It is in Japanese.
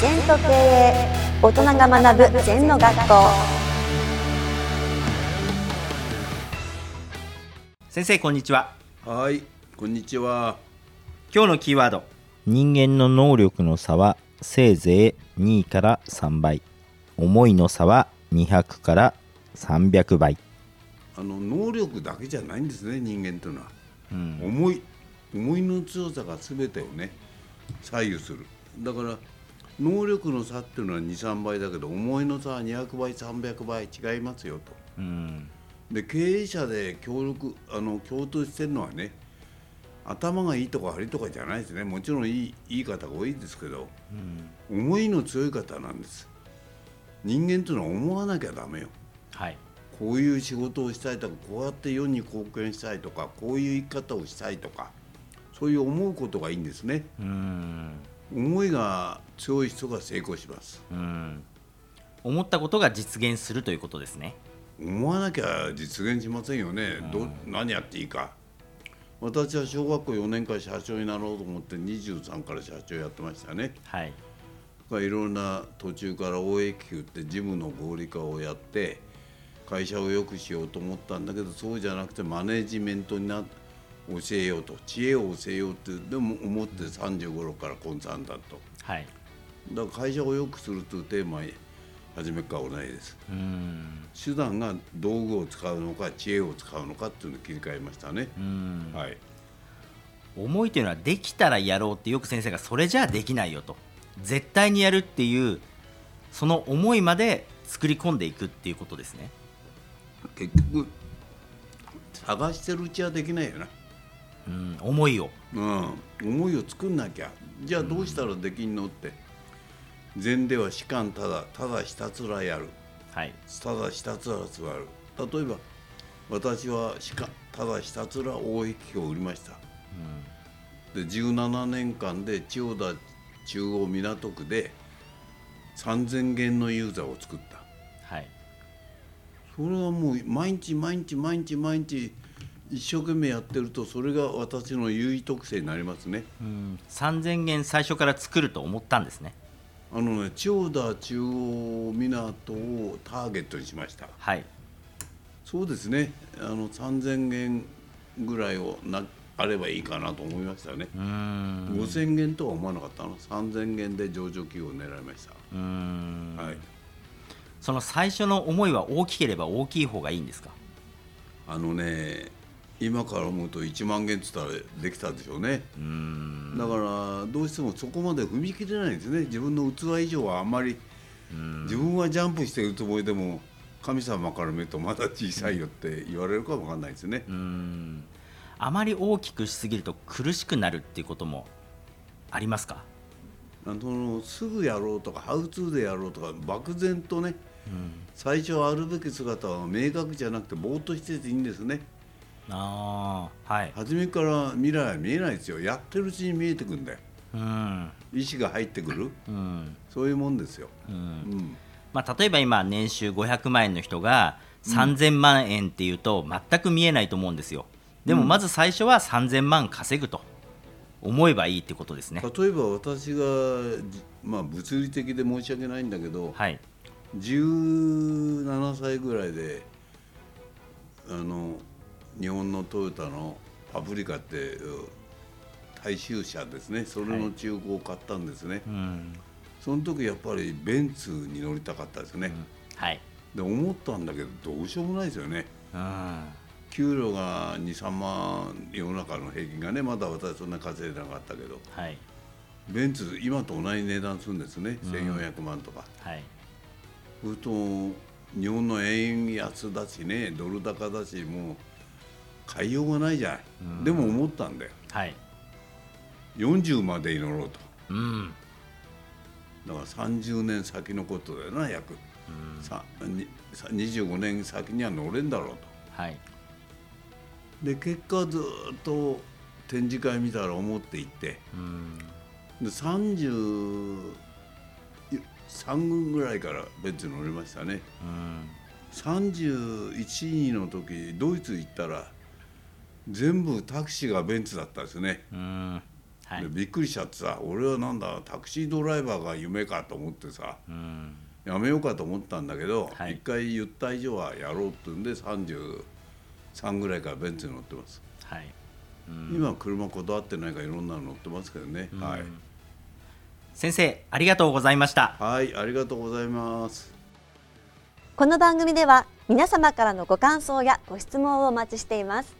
全と経営大人が学ぶ全の学校。先生こんにちは。はい、こんにちは。今日のキーワード。人間の能力の差はせいぜい2から3倍思いの差は200から300倍あの能力だけじゃないんですね、人間というのは。思い、思いの強さがすべてをね、左右する。だから能力の差っていうのは2、3倍だけど、思いの差は200倍、300倍違いますよと。うん。で経営者で協力あの共通してるのはね頭がいいとか悪いとかじゃないですね。もちろんいいいい方が多いですけど、思いの強い方なんです。人間というのは思わなきゃダメよ。はい。こういう仕事をしたいとかこうやって世に貢献したいとかこういう生き方をしたいとかそういう思うことがいいんですね。うん思いが強い人が成功します。うん。思ったことが実現するということですね。思わなきゃ実現しませんよね、ど何やっていいか。私は小学校4年間社長になろうと思って23から社長やってましたね。はい。いろんな途中から OA 級って事務の合理化をやって会社を良くしようと思ったんだけどそうじゃなくてマネジメントにな教えようと知恵を教えようってでも思って35頃からコンサルタントはい。だから会社を良くするというテーマに初めから同じです。うん。手段が道具を使うのか知恵を使うのかっていうのを切り替えましたね、うん。はい。思いというのはできたらやろうってよく先生がそれじゃあできないよと。絶対にやるっていうその思いまで作り込んでいくっていうことですね。結局探してるうちはできないよなうん思いを。うん、思いを作んなきゃ。じゃあどうしたらできんのって。禅では士官ただただひたすらやる。はい。ただひたすら座る。例えば私は士官ただひたすら大駅を売りました、で17年間で千代田中央港区で3000件のユーザーを作った。はい。それはもう毎日毎日毎日毎日一生懸命やってるとそれが私の優位特性になりますねうん3000元最初から作ると思ったんですねあのね、千代田中央港をターゲットにしました。はいそうですね。あの3000元ぐらいをなあればいいかなと思いましたね。うーん5000元とは思わなかったの。3000元で上場企業を狙いました。はい。その最初の思いは大きければ大きい方がいいんですか？あのね、今から思うと1万元っつったらできたでしょうね。だからどうしてもそこまで踏み切れないんですね。自分の器以上はあんまり。自分はジャンプしてるつもりでも神様から見るとまだ小さいよって言われるかもわかんないですね。うーん。あまり大きくしすぎると苦しくなるっていうこともありますか？あのすぐやろうとかハウツーでやろうとか漠然とね、最初あるべき姿は明確じゃなくてぼーっとしてていいんですねああはい。初めから未来は見えないですよ。やってるうちに見えてくんだよ。うん。意思が入ってくる。うん。そういうもんですよ、うん。うん。まあ、例えば今年収500万円の人が3000万円っていうと全く見えないと思うんですよ。でもまず最初は3000万稼ぐと思えばいいってことですね。例えば私が、じまあ、物理的で申し訳ないんだけど、はい。17歳ぐらいであの日本のトヨタのパプリカっていう大衆車ですね。それの中古を買ったんですね、うん。その時やっぱりベンツに乗りたかったですね、はい。で思ったんだけどどうしようもないですよね。うん。給料が23万世の中の平均がねまだ私そんな稼いでなかったけど。はい。ベンツ今と同じ値段するんですね、1400万とか。はい。それと日本の円安だしねドル高だしもう買いようがないじゃない、でも思ったんだよ。はい。40までに乗ろうと。うん。だから30年先のことだよな約、さにさ25年先には乗れんだろうと。はい。で結果ずっと展示会見たら思っていって。うん。で33軍ぐらいからベンツに乗りましたね。うん。31の時ドイツ行ったら全部タクシーがベンツだったですね。うん。はい。でびっくりしちゃってさ俺はなんだタクシードライバーが夢かと思ってさうん。やめようかと思ったんだけど、一はい。回言った以上はやろうってんで33ぐらいからベンツに乗ってます、はい。今は車こだわってないからいろんなの乗ってますけどね、はい。先生ありがとうございました。はいありがとうございます。この番組では皆様からのご感想やご質問をお待ちしています